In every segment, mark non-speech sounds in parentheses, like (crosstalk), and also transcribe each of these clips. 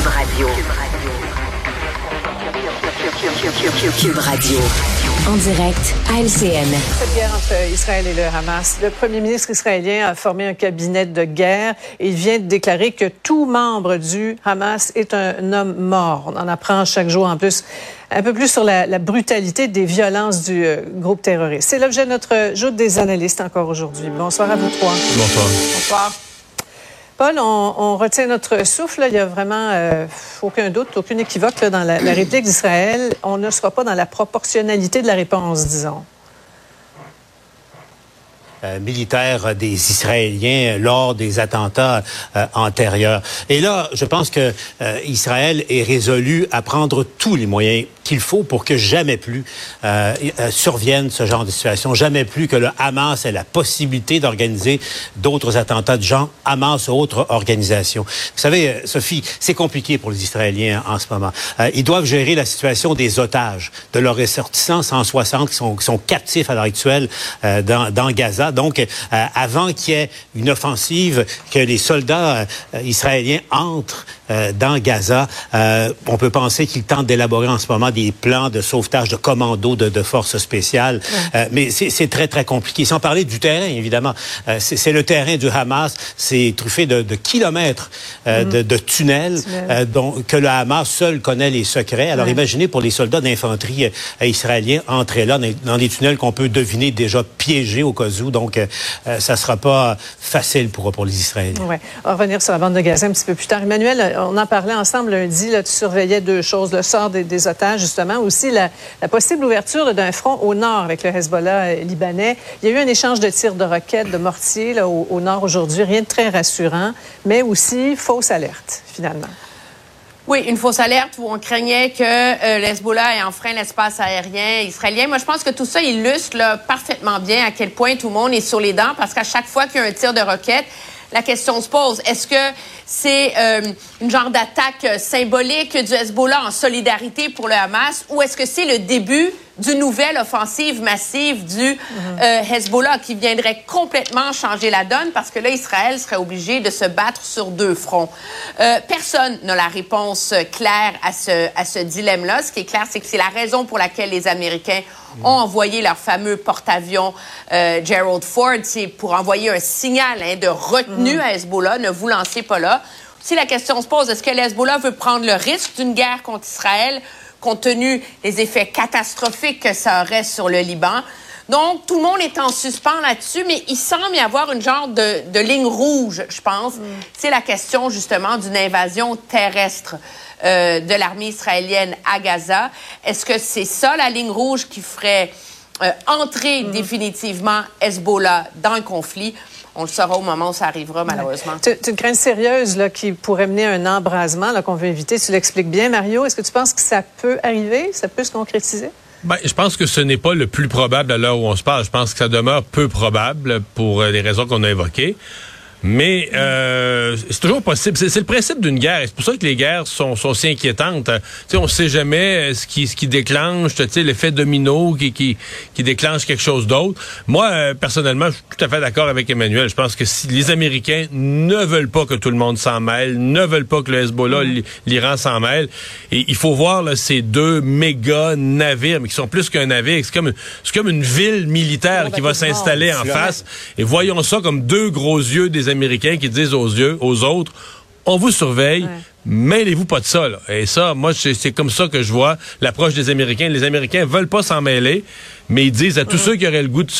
Cube Radio. Cube Radio. En direct à LCN. Cette guerre entre Israël et le Hamas. Le premier ministre israélien a formé un cabinet de guerre et il vient de déclarer que tout membre du Hamas est un homme mort. On en apprend chaque jour en plus un peu plus sur la, brutalité des violences du euh, groupe terroriste. C'est l'objet de notre joute des analystes encore aujourd'hui. Bonsoir à vous trois. Bonsoir. Bonsoir. Paul, on, retient notre souffle. Il n'y a vraiment euh, aucun doute, aucune équivoque dans la, réplique d'Israël. On ne sera pas dans la proportionnalité de la réponse, disons. Euh, militaire des Israéliens lors des attentats euh, antérieurs. Et là, je pense que euh, Israël est résolu à prendre tous les moyens qu'il faut pour que jamais plus survienne ce genre de situation, jamais plus que le Hamas ait la possibilité d'organiser d'autres attentats de genre, Hamas ou autres organisations. Vous savez, Sophie, c'est compliqué pour les Israéliens en ce moment. ils doivent gérer la situation des otages, de leurs ressortissants 160 qui sont, qui sont captifs à l'heure actuelle dans, Gaza donc, euh, avant qu'il y ait une offensive, que les soldats euh, israéliens entrent euh, dans Gaza, on peut penser qu'ils tentent d'élaborer en ce moment plans de sauvetage de commandos de, forces spéciales. mais c'est très, très compliqué. Sans parler du terrain, évidemment. c'est le terrain du Hamas. C'est truffé de, kilomètres mm-hmm. de, tunnels dont, que le Hamas seul connaît les secrets. Alors, imaginez pour les soldats d'infanterie israéliens entrer là dans, des tunnels qu'on peut deviner déjà piégés au cas où. Donc, euh, euh, ça ne sera pas facile pour, pour les Israéliens. On va revenir sur la bande de Gaza un petit peu plus tard. Emmanuel, on en parlait ensemble lundi. Là, tu surveillais deux choses. Le sort des, otages, justement. Aussi, la, possible ouverture d'un front au nord avec le Hezbollah euh, libanais. Il y a eu un échange de tirs de roquettes, de mortiers au nord aujourd'hui. Rien de très rassurant, mais aussi fausse alerte, finalement. Oui, une fausse alerte où on craignait que euh, l'Hezbollah ait enfreint l'espace aérien israélien. Moi, je pense que tout ça illustre parfaitement bien à quel point tout le monde est sur les dents parce qu'à chaque fois qu'il y a un tir de roquette, la question se pose. Est-ce que c'est euh, une genre d'attaque symbolique du Hezbollah en solidarité pour le Hamas ou est-ce que c'est le début d'une nouvelle offensive massive du euh, Hezbollah qui viendrait complètement changer la donne parce que là, Israël serait obligé de se battre sur deux fronts. Euh, personne n'a la réponse claire à ce, à ce dilemme-là. Ce qui est clair, c'est que c'est la raison pour laquelle les Américains ont envoyé leur fameux porte-avions euh, Gerald Ford. C'est pour envoyer un signal hein, de retenue à Hezbollah. Ne vous lancez pas là. Si la question se pose, est-ce que Hezbollah veut prendre le risque d'une guerre contre Israël compte tenu des effets catastrophiques que ça aurait sur le Liban? Donc, tout le monde est en suspens là-dessus, mais il semble y avoir une genre de, ligne rouge, je pense. Mm. C'est la question, justement, d'une invasion terrestre euh, de l'armée israélienne à Gaza. Est-ce que c'est ça, la ligne rouge, qui ferait euh, entrer mm. définitivement Hezbollah dans le conflit? On le saura au moment où ça arrivera, malheureusement. C'est une crainte sérieuse là, qui pourrait mener à un embrasement qu'on veut éviter. Tu l'expliques bien, Mario. Est-ce que tu penses que ça peut arriver? Ça peut se concrétiser? Ben, je pense que ce n'est pas le plus probable à l'heure où on se parle. Je pense que ça demeure peu probable pour euh, les raisons qu'on a évoquées. Mais euh, c'est toujours possible. C'est le principe d'une guerre. C'est pour ça que les guerres sont, sont si inquiétantes. sais, on ne sait jamais ce qui, ce qui déclenche, l'effet domino qui, qui, qui déclenche quelque chose d'autre. Moi, euh, personnellement, je suis tout à fait d'accord avec Emmanuel. Je pense que si les Américains ne veulent pas que tout le monde s'en mêle, ne veulent pas que le Hezbollah, mm. l'Iran s'en mêle, et il faut voir là, ces deux méga navires, mais qui sont plus qu'un navire. C'est comme, comme une ville militaire qui va s'installer en face. Et voyons ça comme deux gros yeux des Américains qui disent aux yeux, aux autres, on vous surveille, mêlez-vous pas de ça. Et ça, moi, c'est comme ça que je vois l'approche des Américains. Les Américains veulent pas s'en mêler, mais ils disent à tous ceux qui auraient le goût de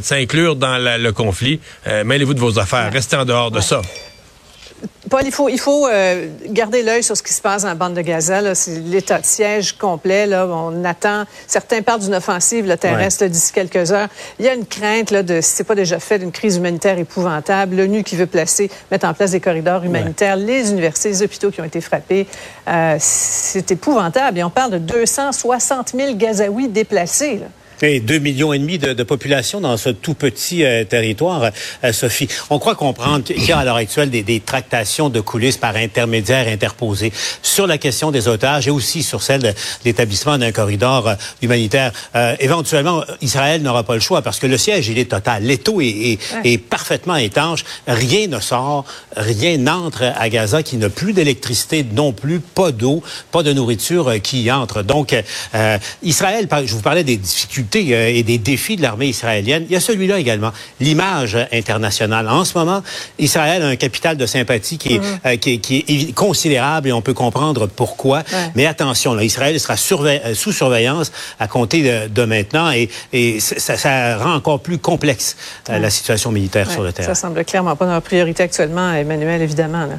s'inclure dans le conflit, euh, mêlez-vous de vos affaires, restez en dehors de ça. Paul, il faut, il faut euh, garder l'œil sur ce qui se passe dans la bande de Gaza. C'est l'état de siège complet. Là. On attend, certains parlent d'une offensive le terrestre d'ici quelques heures. Il y a une crainte, là, de, si ce n'est pas déjà fait, d'une crise humanitaire épouvantable. L'ONU qui veut placer, mettre en place des corridors humanitaires, les universités, les hôpitaux qui ont été frappés. Euh, c'est épouvantable. Et on parle de 260 000 Gazaouis déplacés. Et deux millions et demi de, de population dans ce tout petit euh, territoire, euh, Sophie. On croit comprendre qu'il y a à l'heure actuelle des, des, tractations de coulisses par intermédiaires interposés sur la question des otages et aussi sur celle de l'établissement d'un corridor euh, humanitaire. éventuellement, Israël n'aura pas le choix parce que le siège, il est total. L'étau est, est, est, parfaitement étanche. Rien ne sort, rien n'entre à Gaza qui n'a plus d'électricité non plus, pas d'eau, pas de nourriture qui y entre. Donc, Israël, je vous parlais des difficultés euh, et des défis de l'armée israélienne, il y a celui-là également, l'image internationale. En ce moment, Israël a un capital de sympathie qui est, mhm. euh, qui, qui, est considérable et on peut comprendre pourquoi. Mais attention, là, Israël sera euh, sous surveillance à compter de, maintenant et, et ça, ça, rend encore plus complexe la situation militaire sur le terrain. Ça semble clairement pas notre priorité actuellement, Emmanuel, évidemment. Là.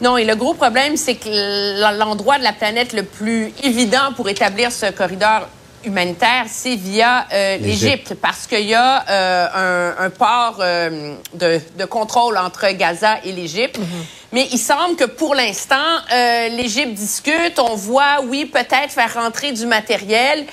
Non, et le gros problème, c'est que l'endroit de la planète le plus évident pour établir ce corridor humanitaire, c'est via euh, l'Égypte, parce qu'il y a euh, un, port euh, de, contrôle entre Gaza et l'Égypte. Mhm. Mais il semble que pour l'instant, l'Égypte discute. On voit, oui, peut-être faire rentrer du matériel.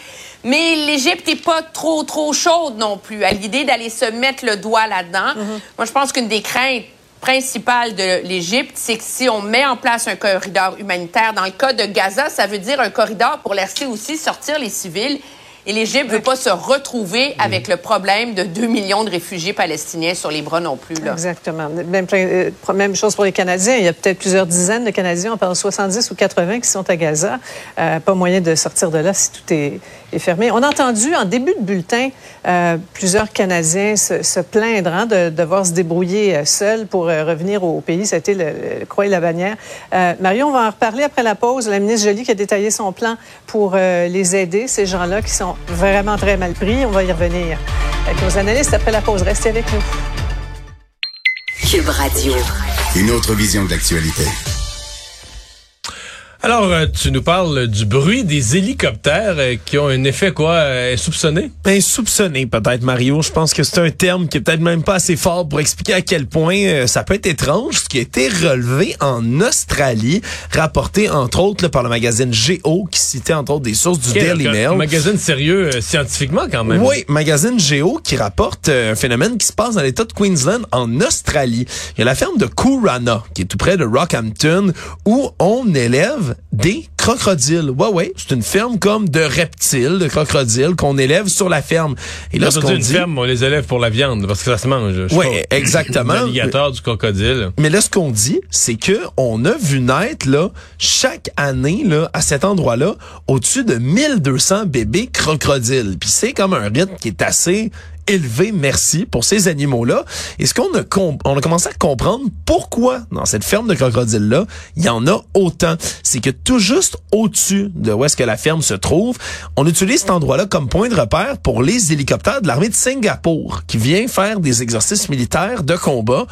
Mais l'Égypte n'est pas trop, trop chaude non plus à l'idée d'aller se mettre le doigt là-dedans. Mhm. Moi, je pense qu'une des craintes principale de l'Égypte, c'est que si on met en place un corridor humanitaire, dans le cas de Gaza, ça veut dire un corridor pour laisser aussi sortir les civils et l'Égypte ne veut pas se retrouver avec le problème de 2 millions de réfugiés palestiniens sur les bras non plus. Là. Exactement. Même, euh, même chose pour les Canadiens. Il y a peut-être plusieurs dizaines de Canadiens, on parle de 70 ou 80 qui sont à Gaza. Euh, pas moyen de sortir de là si tout est, est fermé. On a entendu en début de bulletin euh, plusieurs Canadiens se, se plaindre hein, de, devoir se débrouiller euh, seuls pour euh, revenir au pays. Ça a été le, le croix et la bannière. Euh, Marion, on va en reparler après la pause. La ministre Jolie qui a détaillé son plan pour les aider, ces gens-là qui sont vraiment très mal pris. On va y revenir avec nos analystes après la pause. Restez avec nous. Cube Radio. Une autre vision de l'actualité. Alors, euh, tu nous parles du bruit des hélicoptères euh, qui ont un effet quoi euh, soupçonné Insoupçonné peut-être Mario, je pense que c'est un terme qui est peut-être même pas assez fort pour expliquer à quel point ça peut être étrange ce qui a été relevé en Australie, rapporté entre autres par le magazine Géo qui citait entre autres des sources du Daily Mail. Un magazine sérieux scientifiquement quand même. Oui, magazine Géo qui rapporte un phénomène qui se passe dans l'état de Queensland en Australie. Il y a la ferme de Kurana qui est tout près de Rockhampton où on élève des crocodiles. Ouais, ouais, c'est une ferme comme de reptiles, de crocodiles qu'on élève sur la ferme. Et là, qu'on dit... ferme, on les élève pour la viande, parce que ça se mange. Oui, exactement. (laughs) L'alligator, du crocodile. Mais là, ce qu'on dit, c'est que on a vu naître, là, chaque année, là, à cet endroit-là, au-dessus de 1200 bébés crocodiles. Puis c'est comme un rythme qui est assez élevé, merci, pour ces animaux-là. Et ce qu'on a, commencé à comprendre pourquoi dans cette ferme de crocodiles-là, il y en a autant. C'est que tout juste au-dessus de où est-ce que la ferme se trouve, on utilise cet endroit-là comme point de repère pour les hélicoptères de l'armée de Singapour qui vient faire des exercices militaires de combat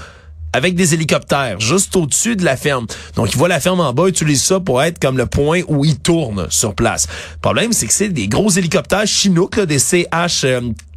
avec des hélicoptères juste au-dessus de la ferme. Donc, ils voient la ferme en bas, utilisent ça pour être comme le point où ils tournent sur place. Le problème, c'est que c'est des gros hélicoptères chinook, là, des CH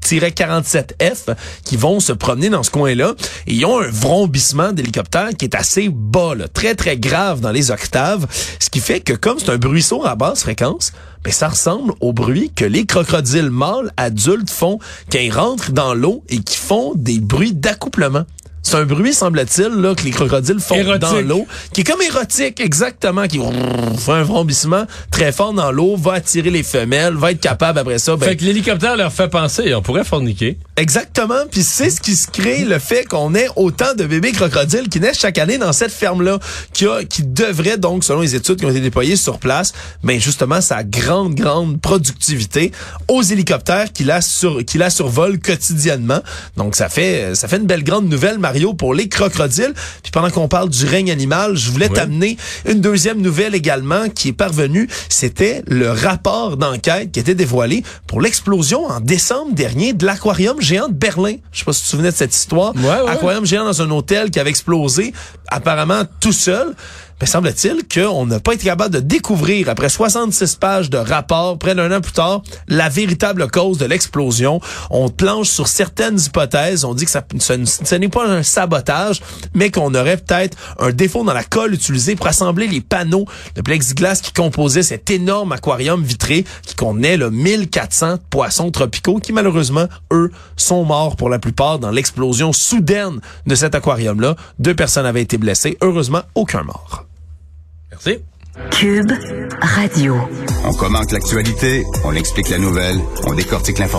47F qui vont se promener dans ce coin-là. Et ils ont un vrombissement d'hélicoptère qui est assez bas, très très grave dans les octaves, ce qui fait que comme c'est un bruisseau à basse fréquence, ben ça ressemble au bruit que les crocodiles mâles adultes font quand ils rentrent dans l'eau et qui font des bruits d'accouplement. C'est un bruit, semble-t-il, là, que les crocodiles font dans l'eau, qui est comme érotique, exactement, qui fait un vrombissement très fort dans l'eau, va attirer les femelles, va être capable après ça. Ben, fait que l'hélicoptère leur fait penser, on pourrait forniquer. Exactement, puis c'est ce qui se crée le fait qu'on ait autant de bébés crocodiles qui naissent chaque année dans cette ferme-là, qui, a, qui devrait donc, selon les études qui ont été déployées sur place, mais ben, justement sa grande, grande productivité aux hélicoptères qui la, sur, qui la survolent quotidiennement. Donc ça fait, ça fait une belle grande nouvelle, pour les crocodiles. Puis pendant qu'on parle du règne animal, je voulais t'amener une deuxième nouvelle également qui est parvenue. C'était le rapport d'enquête qui était dévoilé pour l'explosion en décembre dernier de l'aquarium géant de Berlin. Je sais pas si tu te souvenais de cette histoire. Aquarium géant dans un hôtel qui avait explosé apparemment tout seul. Ben, semble-t-il qu'on n'a pas été capable de découvrir, après 66 pages de rapports, près d'un an plus tard, la véritable cause de l'explosion. On planche sur certaines hypothèses. On dit que ça, ce, n'est pas un sabotage, mais qu'on aurait peut-être un défaut dans la colle utilisée pour assembler les panneaux de plexiglas qui composaient cet énorme aquarium vitré qui contenait là, 1400 poissons tropicaux qui malheureusement, eux, sont morts pour la plupart dans l'explosion soudaine de cet aquarium-là. Deux personnes avaient été blessées. Heureusement, aucun mort. Merci. Cube Radio. On commente l'actualité, on explique la nouvelle, on décortique l'information.